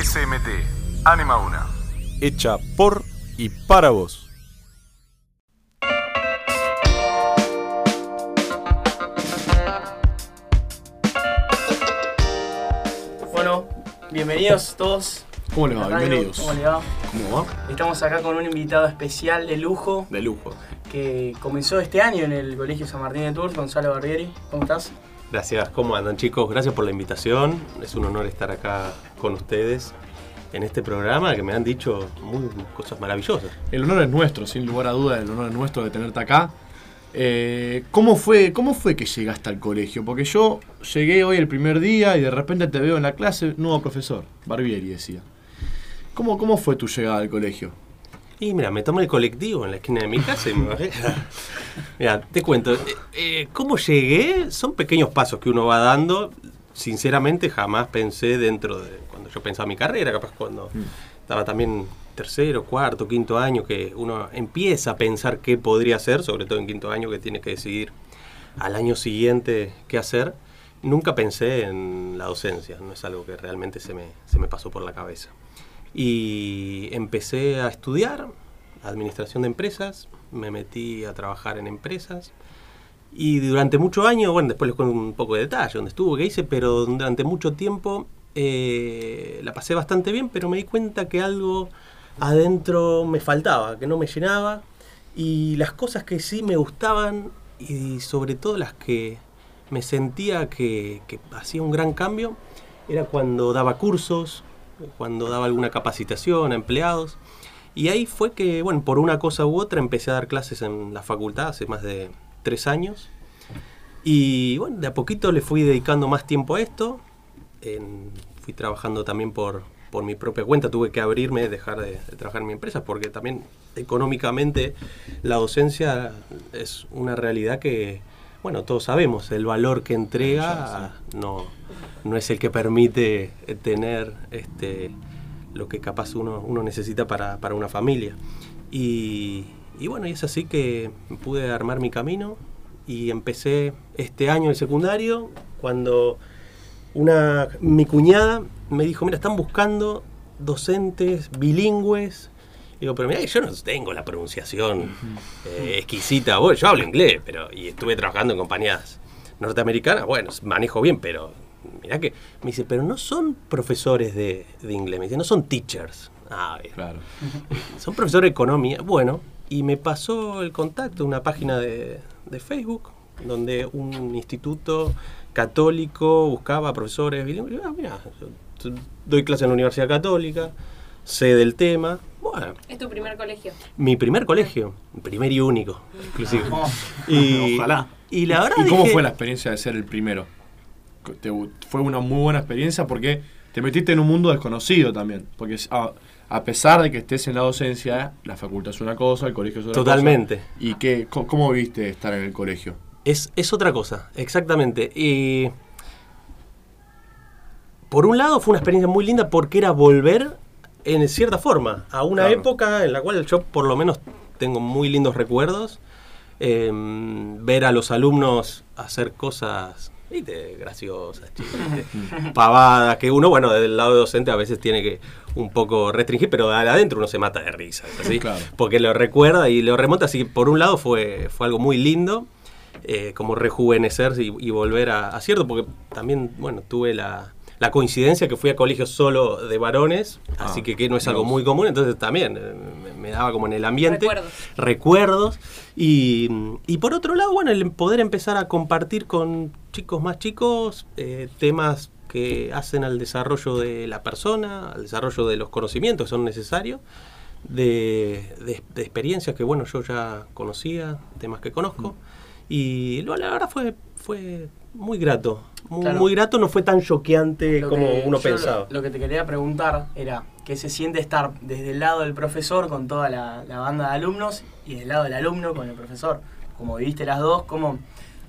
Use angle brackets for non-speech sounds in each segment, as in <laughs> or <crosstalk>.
SMT, Anima Una. Hecha por y para vos. Bueno, bienvenidos todos. ¿Cómo le va? radio. Bienvenidos. ¿Cómo le va? ¿Cómo va? Estamos acá con un invitado especial de lujo De lujo. que comenzó este año en el Colegio San Martín de Tours, Gonzalo Barbieri. ¿Cómo estás? Gracias, ¿cómo andan chicos? Gracias por la invitación. Es un honor estar acá con ustedes en este programa que me han dicho muy cosas maravillosas. El honor es nuestro, sin lugar a duda, el honor es nuestro de tenerte acá. Eh, ¿cómo, fue, ¿Cómo fue que llegaste al colegio? Porque yo llegué hoy el primer día y de repente te veo en la clase, nuevo profesor, Barbieri decía. ¿Cómo, ¿Cómo fue tu llegada al colegio? Y mira, me tomé el colectivo en la esquina de mi casa y me bajé. <laughs> mira, te cuento, eh, eh, ¿cómo llegué? Son pequeños pasos que uno va dando. Sinceramente jamás pensé dentro de cuando yo pensaba mi carrera, capaz cuando estaba también tercero, cuarto, quinto año, que uno empieza a pensar qué podría hacer, sobre todo en quinto año que tiene que decidir al año siguiente qué hacer. Nunca pensé en la docencia, no es algo que realmente se me, se me pasó por la cabeza. Y empecé a estudiar administración de empresas, me metí a trabajar en empresas. Y durante muchos años, bueno, después les cuento un poco de detalle, dónde estuve, qué hice, pero durante mucho tiempo eh, la pasé bastante bien, pero me di cuenta que algo adentro me faltaba, que no me llenaba. Y las cosas que sí me gustaban, y sobre todo las que me sentía que, que hacía un gran cambio, era cuando daba cursos, cuando daba alguna capacitación a empleados. Y ahí fue que, bueno, por una cosa u otra empecé a dar clases en la facultad hace más de tres años. Y bueno, de a poquito le fui dedicando más tiempo a esto. En- fui trabajando también por, por mi propia cuenta. Tuve que abrirme, dejar de, de trabajar en mi empresa, porque también económicamente la docencia es una realidad que, bueno, todos sabemos, el valor que entrega no, no es el que permite eh, tener este, lo que capaz uno, uno necesita para, para una familia. Y, y bueno, y es así que pude armar mi camino y empecé este año el secundario cuando una, mi cuñada me dijo, mira, están buscando docentes bilingües. Digo, pero mira, yo no tengo la pronunciación eh, exquisita. Bueno, yo hablo inglés, pero y estuve trabajando en compañías norteamericanas. Bueno, manejo bien, pero mira que me dice, pero no son profesores de, de inglés. Me dice, no son teachers. Ah, bien. Claro. <laughs> Son profesores de economía. Bueno, y me pasó el contacto, una página de, de Facebook, donde un instituto católico buscaba profesores bilingües. Ah, mira, doy clase en la Universidad Católica, sé del tema. Bueno, Es tu primer colegio. mi primer colegio, primer y único, inclusive. Oh, Y, <laughs> Ojalá. Y la verdad ¿Y cómo fue la experiencia de ser el primero? Te- fue una muy buena experiencia porque te metiste en un mundo desconocido también. Porque a, a pesar de que estés en la docencia, la facultad es una cosa, el colegio es otra Totalmente. cosa. ¿Y qué, co- cómo viste estar en el colegio? Es, es otra cosa, exactamente. Y por un lado fue una experiencia muy linda porque era volver en cierta forma a una Claro. época en la cual yo por lo menos tengo muy lindos recuerdos. Eh, ver a los alumnos hacer cosas ¿viste? graciosas, chistes, <laughs> pavadas, que uno, bueno, del lado docente a veces tiene que un poco restringir, pero de adentro uno se mata de risa, ¿es así? Claro. Porque lo recuerda y lo remonta, así que por un lado fue, fue algo muy lindo, eh, como rejuvenecerse y, y volver a, a cierto, porque también, bueno, tuve la, la coincidencia que fui a colegios solo de varones, así Ah, que, que no es algo muy común, entonces también eh, me, me daba como en el ambiente Recuerdos. recuerdos. Y, y por otro lado, bueno, el poder empezar a compartir con chicos más chicos eh, temas que hacen al desarrollo de la persona, al desarrollo de los conocimientos que son necesarios, de, de- de experiencias que, bueno, yo ya conocía, temas que conozco. Y lo- la verdad fue, fue muy grato. Muy, Claro. muy grato, no fue tan choqueante como uno pensaba. Lo, lo que te quería preguntar era qué se siente estar desde el lado del profesor con toda la, la banda de alumnos y del lado del alumno con el profesor. Como viviste las dos, ¿cómo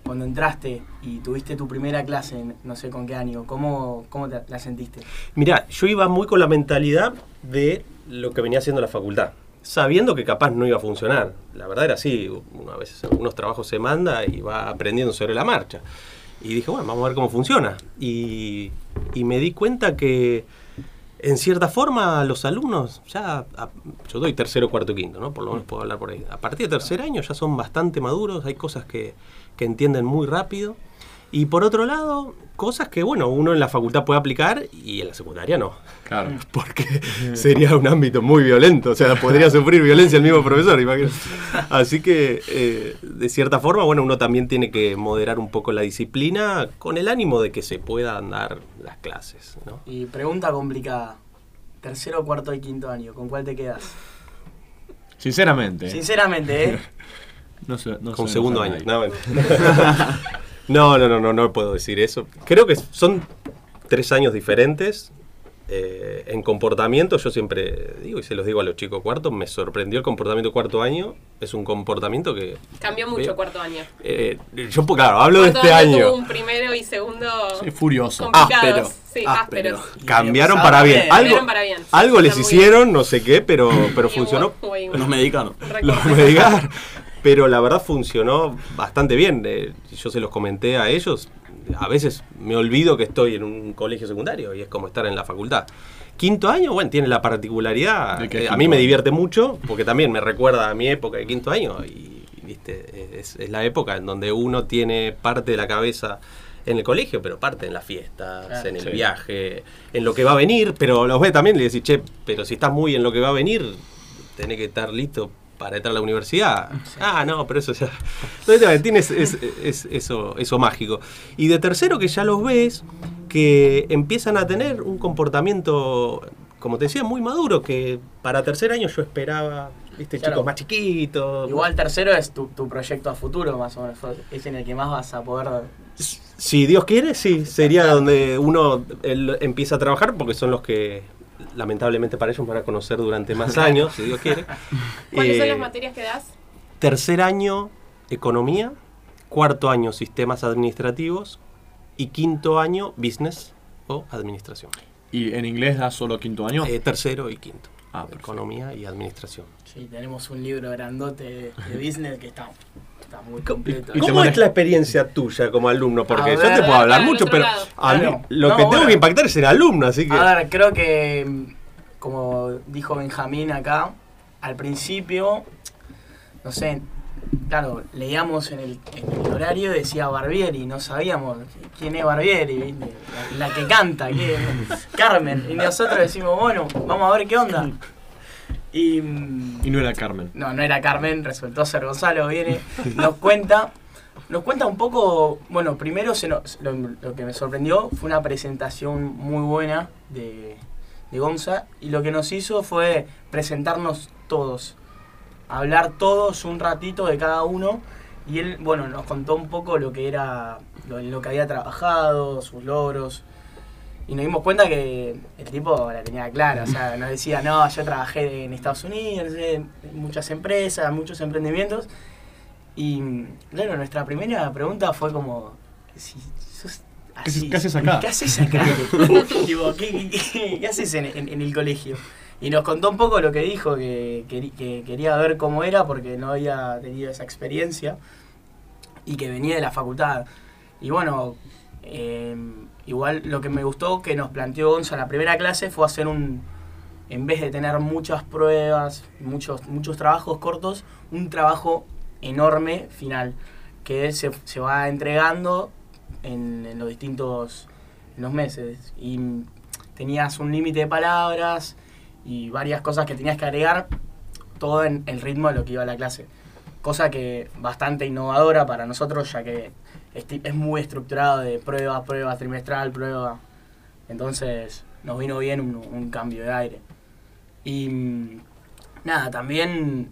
cuando entraste y tuviste tu primera clase, no sé con qué año, cómo, cómo te la sentiste? Mirá, yo iba muy con la mentalidad de lo que venía haciendo la facultad, sabiendo que capaz no iba a funcionar. La verdad era así, uno a veces algunos trabajos se manda y va aprendiendo sobre la marcha. Y dije, bueno, vamos a ver cómo funciona. Y, y me di cuenta que en cierta forma, los alumnos ya, a- yo doy tercero, cuarto quinto, ¿no? Por lo menos puedo hablar por ahí. A partir de tercer año ya son bastante maduros, hay cosas que, que entienden muy rápido. Y por otro lado, cosas que, bueno, uno en la facultad puede aplicar y en la secundaria no. Claro. <laughs> Porque sería un ámbito muy violento, o sea, podría sufrir violencia el mismo profesor, imagínate. Así que, eh, de cierta forma, bueno, uno también tiene que moderar un poco la disciplina con el ánimo de que se puedan dar las clases, ¿no? Y pregunta complicada. Tercero, cuarto y quinto año, ¿con cuál te quedas? Sinceramente. Sinceramente, ¿eh? <laughs> No sé, no Con sé segundo año. a nadie. <laughs> No, no, no, no, no, puedo decir eso. Creo que son tres años diferentes. Eh, en comportamiento, yo siempre digo, y se los digo a los chicos cuartos, me sorprendió el comportamiento cuarto año. Es un comportamiento que. Cambió mucho Veo. cuarto año. eh, yo, claro, hablo de Cuarto este año año. tuvo un primero y segundo Sí, furioso. complicados. Áspero, Sí, áspero. ásperos. Cambiaron para bien. Algo, Cambiaron para bien. algo les hicieron, no sé qué, pero, pero funcionó. Nos medicaron. Los recorte. <laughs> Pero la verdad funcionó bastante bien. Eh, yo se los comenté a ellos. A veces me olvido que estoy en un colegio secundario y es como estar en la facultad. Quinto año, bueno, tiene la particularidad. ¿De qué eh, a mí me divierte mucho porque también me recuerda a mi época de quinto año y, viste, es, es la época en donde uno tiene parte de la cabeza en el colegio, pero parte en las fiestas, Claro. en el Sí. viaje, en lo que va a venir, pero los ve también y le decís, che, pero si estás muy en lo que va a venir, tenés que estar listo para entrar a la universidad. Ah, no, pero eso ya. Entonces, tiene es- es- es- eso, eso mágico. Y de tercero, que ya los ves, que empiezan a tener un comportamiento, como te decía, muy maduro, que para tercer año yo esperaba, viste, Claro. chicos más chiquitos. Igual tercero es tu, tu proyecto a futuro, más o menos. Es en el que más vas a poder... Si Dios quiere, sí, sería donde uno él empieza a trabajar, porque son los que lamentablemente para ellos van a conocer durante más años, si Dios quiere. <laughs> ¿Cuáles son Eh, las materias que das? Tercer año, economía. Cuarto año, sistemas administrativos. Y quinto año, business o administración. ¿Y en inglés da solo quinto año? Eh, tercero y quinto. Ah, perfecto. economía y administración. Sí, tenemos un libro grandote de, de business que está, está muy completo. ¿Y te ¿Cómo es la experiencia tuya como alumno? Porque yo te puedo hablar mucho, pero a mí Claro. lo No, que tengo bueno. que impactar es el alumno, así que... A ver, creo que, mm, como dijo Benjamín acá, al principio, no sé, claro, leíamos en el, en el horario, decía Barbieri, no sabíamos quién es Barbieri. La, la que canta, ¿quién? Carmen. Y nosotros decimos, bueno, vamos a ver qué onda. Y. Y no era Carmen. no, no era Carmen, resultó ser Gonzalo, viene, nos cuenta, nos cuenta un poco, bueno, primero se nos- lo, lo que me sorprendió fue una presentación muy buena de, de Gonza y lo que nos hizo fue presentarnos todos, hablar todos un ratito de cada uno y él, bueno, nos contó un poco lo que era, lo, lo que había trabajado, sus logros. Y nos dimos cuenta que el tipo la tenía clara, o sea, nos decía, no, yo trabajé en Estados Unidos, en muchas empresas, muchos emprendimientos. Y claro, nuestra primera pregunta fue como, si sos ¿Qué haces- así, qué haces acá? ¿Qué haces acá? <laughs> <laughs> Tipo, ¿qué, qué- qué haces en, en- en el colegio? Y nos contó un poco lo que dijo, que, quería ver cómo era porque no había tenido esa experiencia y que venía de la facultad. Y bueno, eh, igual lo que me gustó que nos planteó Gonza en la primera clase fue hacer un, en vez de tener muchas pruebas, muchos, muchos trabajos cortos, un trabajo enorme final, que se, se va entregando en, en los distintos en los meses. Y tenías un límite de palabras y varias cosas que tenías que agregar, todo en el ritmo de lo que iba a la clase. Cosa que bastante innovadora para nosotros, ya que es, muy estructurado de prueba, prueba, trimestral, prueba. Entonces nos vino bien un, un cambio de aire. Y mm, nada, también,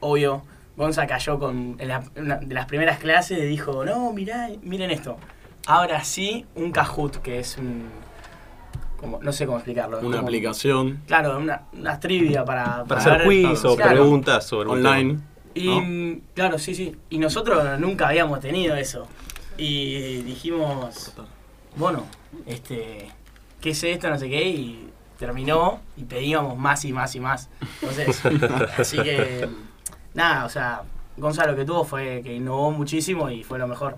obvio, Gonza cayó con en la- una de las primeras clases y dijo, no, mirá, miren esto. Ahora sí, un Kahoot, que es un... Como, no sé cómo explicarlo. Una como- aplicación Claro, una, una trivia para, Para hacer ver- quiz o Claro. preguntas sobre online. Y ¿no? mm, claro, sí, sí. Y nosotros nunca habíamos tenido eso. Y dijimos, bueno, este, ¿qué es esto? No sé qué. Y terminó y pedíamos más y más y más. Entonces, <laughs> así que, nada, o sea, Gonzalo lo que tuvo fue que innovó muchísimo y fue lo mejor.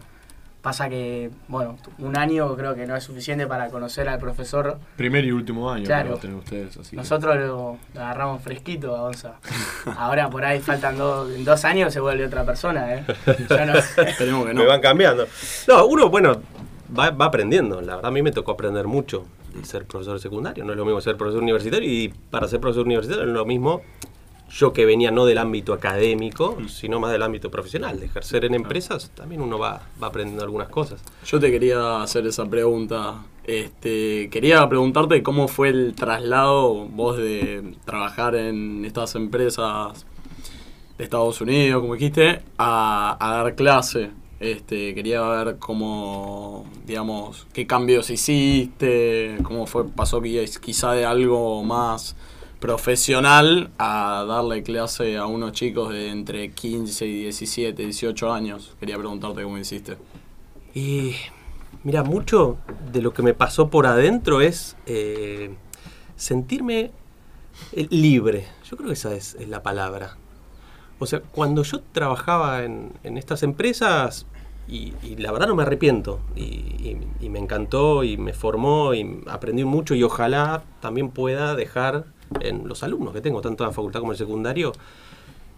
Pasa que, bueno, un año creo que no es suficiente para conocer al profesor. Primer y último año Claro. que va a tener ustedes. Así Nosotros lo, lo agarramos fresquito a Gonza. Ahora por ahí faltan dos, en dos años se vuelve otra persona, ¿eh? Ya no- <laughs> Esperemos que no. Me van cambiando. No, uno, bueno, va, va aprendiendo. La verdad, a mí me tocó aprender mucho de ser profesor secundario. No es lo mismo ser profesor universitario y para ser profesor universitario no es lo mismo yo que venía no del ámbito académico, sino más del ámbito profesional. De ejercer en empresas también uno va, va aprendiendo algunas cosas. Yo te quería hacer esa pregunta. Este, quería preguntarte cómo fue el traslado vos de trabajar en estas empresas de Estados Unidos, como dijiste, a, a dar clase. Este, quería ver cómo, digamos, qué cambios hiciste, cómo fue, pasó quiz- quizá de algo más profesional a darle clase a unos chicos de entre 15 y 17, 18 años. Quería preguntarte cómo hiciste. Y mira, mucho de lo que me pasó por adentro es eh, sentirme eh, libre. Yo creo que esa es, la palabra. O sea, cuando yo trabajaba en, en estas empresas, y, la verdad no me arrepiento, y me encantó y me formó y aprendí mucho y ojalá también pueda dejar en los alumnos que tengo, tanto en la facultad como en el secundario,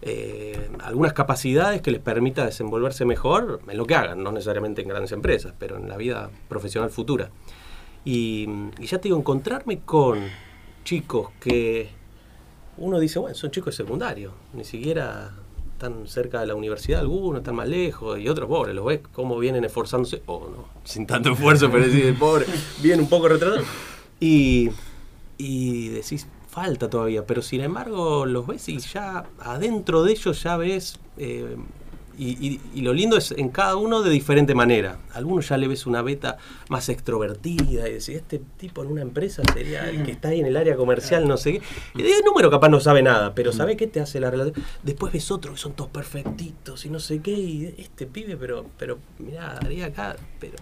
eh, algunas capacidades que les permita desenvolverse mejor en lo que hagan, no necesariamente en grandes empresas, pero en la vida profesional futura. Y, y ya te digo, encontrarme con chicos que uno dice, bueno, son chicos de secundario, ni siquiera están cerca de la universidad algunos, están más lejos, y otros pobres, los ves cómo vienen esforzándose, o no, sin tanto esfuerzo, pero decís, pobre, vienen un poco retrasados. Y, y decís, falta todavía, pero sin embargo los ves y ya adentro de ellos ya ves, eh, y, y- y lo lindo es en cada uno de diferente manera. A algunos ya le ves una beta más extrovertida y decís, este tipo en una empresa sería el que está ahí en el área comercial, no sé qué. Y de número capaz no sabe nada, pero sabe qué te hace la relación. Después ves otro que son todos perfectitos y no sé qué, y este pibe, pero, pero mirá, haría acá, pero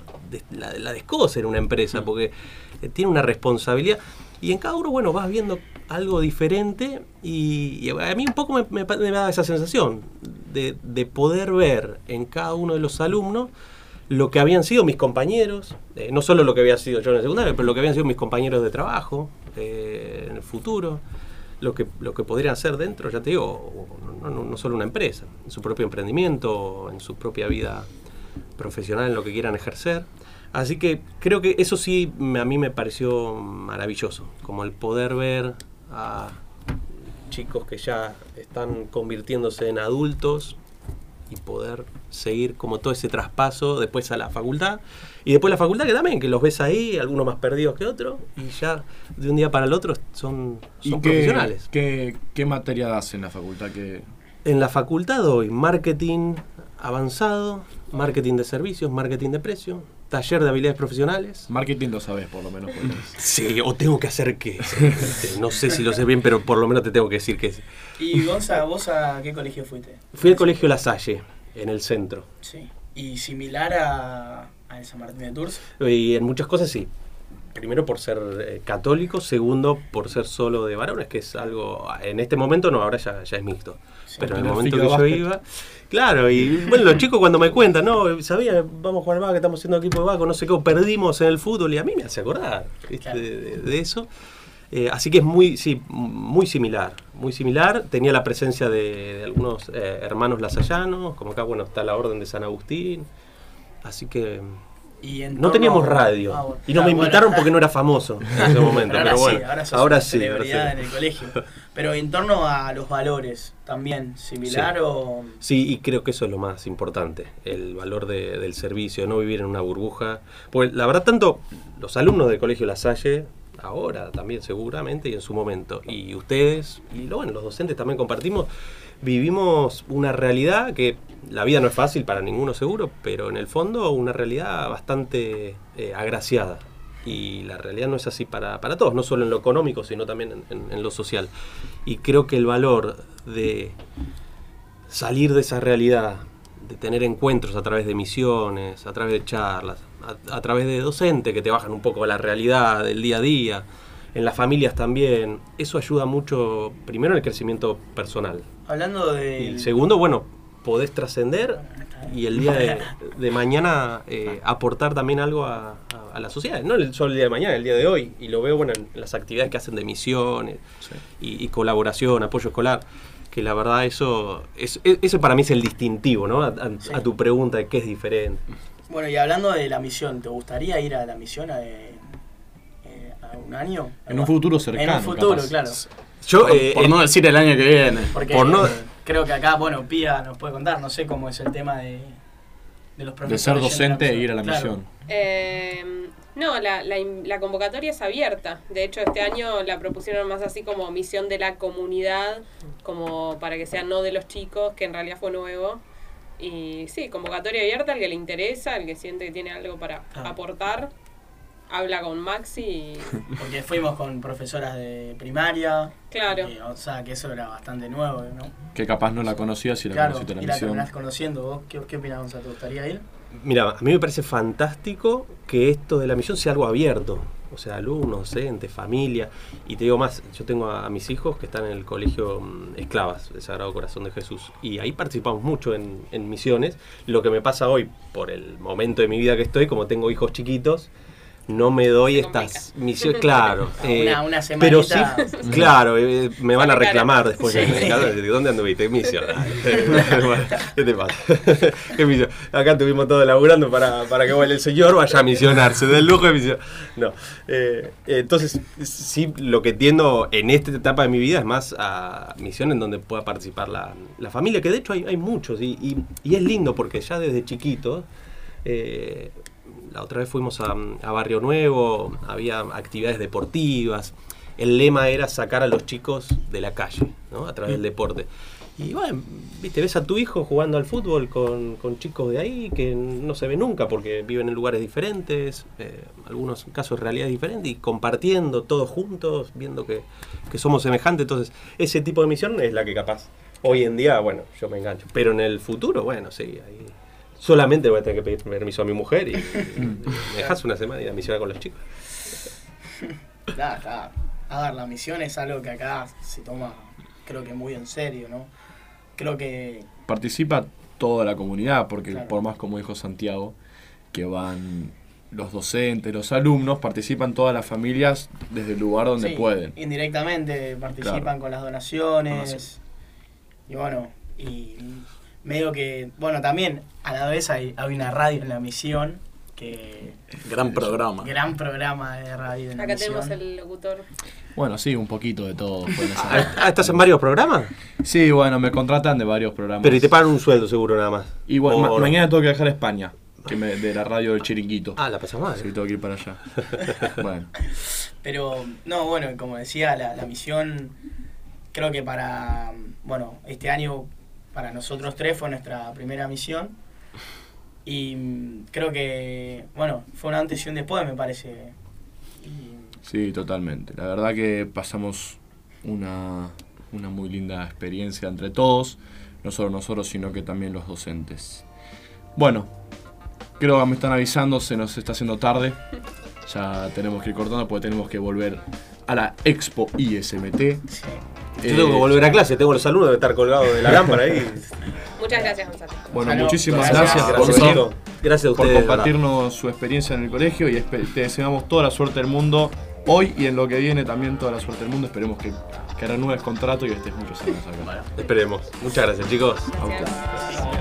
la, la descoce en una empresa, porque eh, tiene una responsabilidad. Y en cada uno, bueno, vas viendo algo diferente y, a mí un poco me, me da esa sensación de, de poder ver en cada uno de los alumnos lo que habían sido mis compañeros, eh, no solo lo que había sido yo en el secundario, pero lo que habían sido mis compañeros de trabajo eh, en el futuro, lo que, lo que podrían hacer dentro, ya te digo, no, no- no solo una empresa, en su propio emprendimiento, en su propia vida profesional, en lo que quieran ejercer. Así que creo que eso sí a mí me pareció maravilloso, como el poder ver a chicos que ya están convirtiéndose en adultos y poder seguir como todo ese traspaso después a la facultad y después la facultad que también que los ves ahí algunos más perdidos que otros y ya de un día para el otro son, ¿Y son qué, profesionales qué, qué materia das en la facultad? que en la facultad doy marketing avanzado marketing de servicios marketing de precio taller de habilidades profesionales Marketing lo sabes, por lo menos. <laughs> Sí, o tengo que hacer que. No sé si lo sé bien, pero por lo menos te tengo que decir que. sí. Y Gonza, ¿vos a qué colegio fuiste? Fui al colegio La Salle, en el centro. Sí. ¿Y similar a, a el San Martín de Tours? Y en muchas cosas sí. Primero por ser eh, católico, segundo por ser solo de varones, que es algo. En este momento no, ahora ya, ya es mixto. Sí. pero en el momento que yo básquet. iba. Claro, y bueno, los chicos cuando me cuentan, no, sabía, vamos a jugar básquet, estamos haciendo equipo de básquet, no sé qué, perdimos en el fútbol, y a mí me hace acordar de, de- de eso. Eh, así que es muy, sí, muy similar, muy similar. Tenía la presencia de, de algunos eh, hermanos lasallanos, como acá, bueno, está la Orden de San Agustín. Así que Y no teníamos radio. Ah, bueno. Y no Ah, me bueno. invitaron porque no era famoso en ese <laughs> momento. Pero ahora pero sí, bueno, ahora sos ahora una sí, ahora celebridad sí. en el colegio. Pero en torno a los valores, ¿también similar Sí. o...? Sí, y creo que eso es lo más importante, el valor de- del servicio, no vivir en una burbuja. Pues la verdad, tanto los alumnos del Colegio La Salle, ahora también seguramente, y en su momento, y ustedes, y bueno, los docentes también compartimos, vivimos una realidad que la vida no es fácil para ninguno seguro, pero en el fondo una realidad bastante eh, agraciada. Y la realidad no es así para, para todos, no solo en lo económico, sino también en- en- en lo social. Y creo que el valor de salir de esa realidad, de tener encuentros a través de misiones, a través de charlas, a, a través de docentes que te bajan un poco a la realidad del día a día, en las familias también, eso ayuda mucho, primero en el crecimiento personal. Hablando de... Y segundo, bueno, podés trascender y el día de, de mañana eh, aportar también algo a, a- a la sociedad. No el- solo el día de mañana, el día de hoy. Y lo veo bueno en las actividades que hacen de misiones y, y colaboración, apoyo escolar. Que la verdad eso, es, eso para mí es el distintivo, ¿no? A, a- Sí. a tu pregunta de qué es diferente. Bueno, y hablando de la misión, ¿te gustaría ir a la misión a, eh, eh, a un año? En un futuro En cercano. un futuro, capaz. claro. Yo, Por, eh, por en- no decir el año que viene. Porque Por no- eh, creo que acá, bueno, Pía nos puede contar, no sé cómo es el tema de, de los De profesores. ser yendo docente e ir a la Claro. misión. Eh, no, la, la in- la convocatoria es abierta. De hecho, este año la propusieron más así como misión de la comunidad, como para que sea no de los chicos, que en realidad fue nuevo. Y sí, convocatoria abierta, al que le interesa, al que siente que tiene algo para Ah. aportar, habla con Maxi y <laughs> Porque fuimos con profesoras de primaria. Claro. eh, o sea, que eso era bastante nuevo, ¿no? Que capaz no la conocías y la claro, conociste en y la la misión. terminás conociendo. ¿Vos qué, qué opinás, Gonzalo? ¿Te gustaría ir? Mira, a mí me parece fantástico que esto de la misión sea algo abierto. O sea, alumnos, docentes, familia. Y te digo más, yo tengo a, a mis hijos que están en el colegio mm, Esclavas, del Sagrado Corazón de Jesús. Y ahí participamos mucho en, en misiones. Lo que me pasa hoy, por el momento de mi vida que estoy, como tengo hijos chiquitos, no me doy Se estas misiones, claro. <laughs> eh, Una- una pero sí, <laughs> claro, eh, me van a reclamar después. Sí. ¿De dónde anduviste? Misión. <laughs> ¿Qué te pasa? ¿Qué misión? Acá estuvimos todos laburando para, para que el señor vaya a misionarse, del lujo de misión. No. eh, entonces, sí, lo que tiendo en esta etapa de mi vida es más a misión en donde pueda participar la, la familia, que de hecho hay, hay muchos, y, y- y es lindo porque ya desde chiquito. eh, la otra vez fuimos a, Barrio Nuevo, había actividades deportivas. El lema era sacar a los chicos de la calle, ¿no? A través del deporte. Y bueno, viste, ves a tu hijo jugando al fútbol con, con chicos de ahí que no se ve nunca porque viven en lugares diferentes, eh, algunos casos realidades diferentes, y compartiendo todos juntos, viendo que, que somos semejantes. Entonces, ese tipo de misión es la que capaz hoy en día, bueno, yo me engancho. Pero en el futuro, bueno, sí, ahí solamente voy a tener que pedir permiso a mi mujer y, y <laughs> me dejas una semana y ir a misionar con los chicos. Nada, está. A ver, la misión es algo que acá se toma, creo que muy en serio, ¿no? Creo que Participa toda la comunidad, porque Claro. por más como dijo Santiago, que van los docentes, los alumnos, participan todas las familias desde el lugar donde sí, pueden. indirectamente participan Claro. con las donaciones. Ah, sí. Y bueno, y medio que, bueno, también a la vez hay, hay una radio en la misión, que Gran programa. gran programa de radio en la acá misión. tenemos el locutor. Bueno, sí, un poquito de todo. Ah, ¿estás en varios programas? sí, bueno, me contratan de varios programas. Pero y te pagan un sueldo seguro nada más. Y bueno, O ma- no. mañana tengo que viajar a España, que me- de la radio del Chiringuito. Ah, la pasas mal. Sí, tengo que ir para allá. <laughs> bueno, Pero, no, bueno, como decía, la, la misión, creo que para, bueno, este año, para nosotros tres fue nuestra primera misión. Y mm, creo que, bueno, fue un antes y un después, me parece. Y, sí, totalmente. La verdad que pasamos una, una muy linda experiencia entre todos, no solo nosotros, sino que también los docentes. Bueno, creo que me están avisando, se nos está haciendo tarde. Ya tenemos que ir cortando porque tenemos que volver a la Expo ISMT. sí. Yo tengo que volver a clase, tengo los alumnos de estar colgados de la <laughs> lámpara ahí. Muchas gracias, Gonzalo. Bueno, Salud. muchísimas Gracias. gracias, Gracias, por. Gracias a por ustedes. compartirnos su experiencia en el colegio y te deseamos toda la suerte del mundo hoy y en lo que viene también toda la suerte del mundo. Esperemos que, que renueves contrato y estés muchos años acá. Esperemos. Muchas gracias, chicos. Gracias.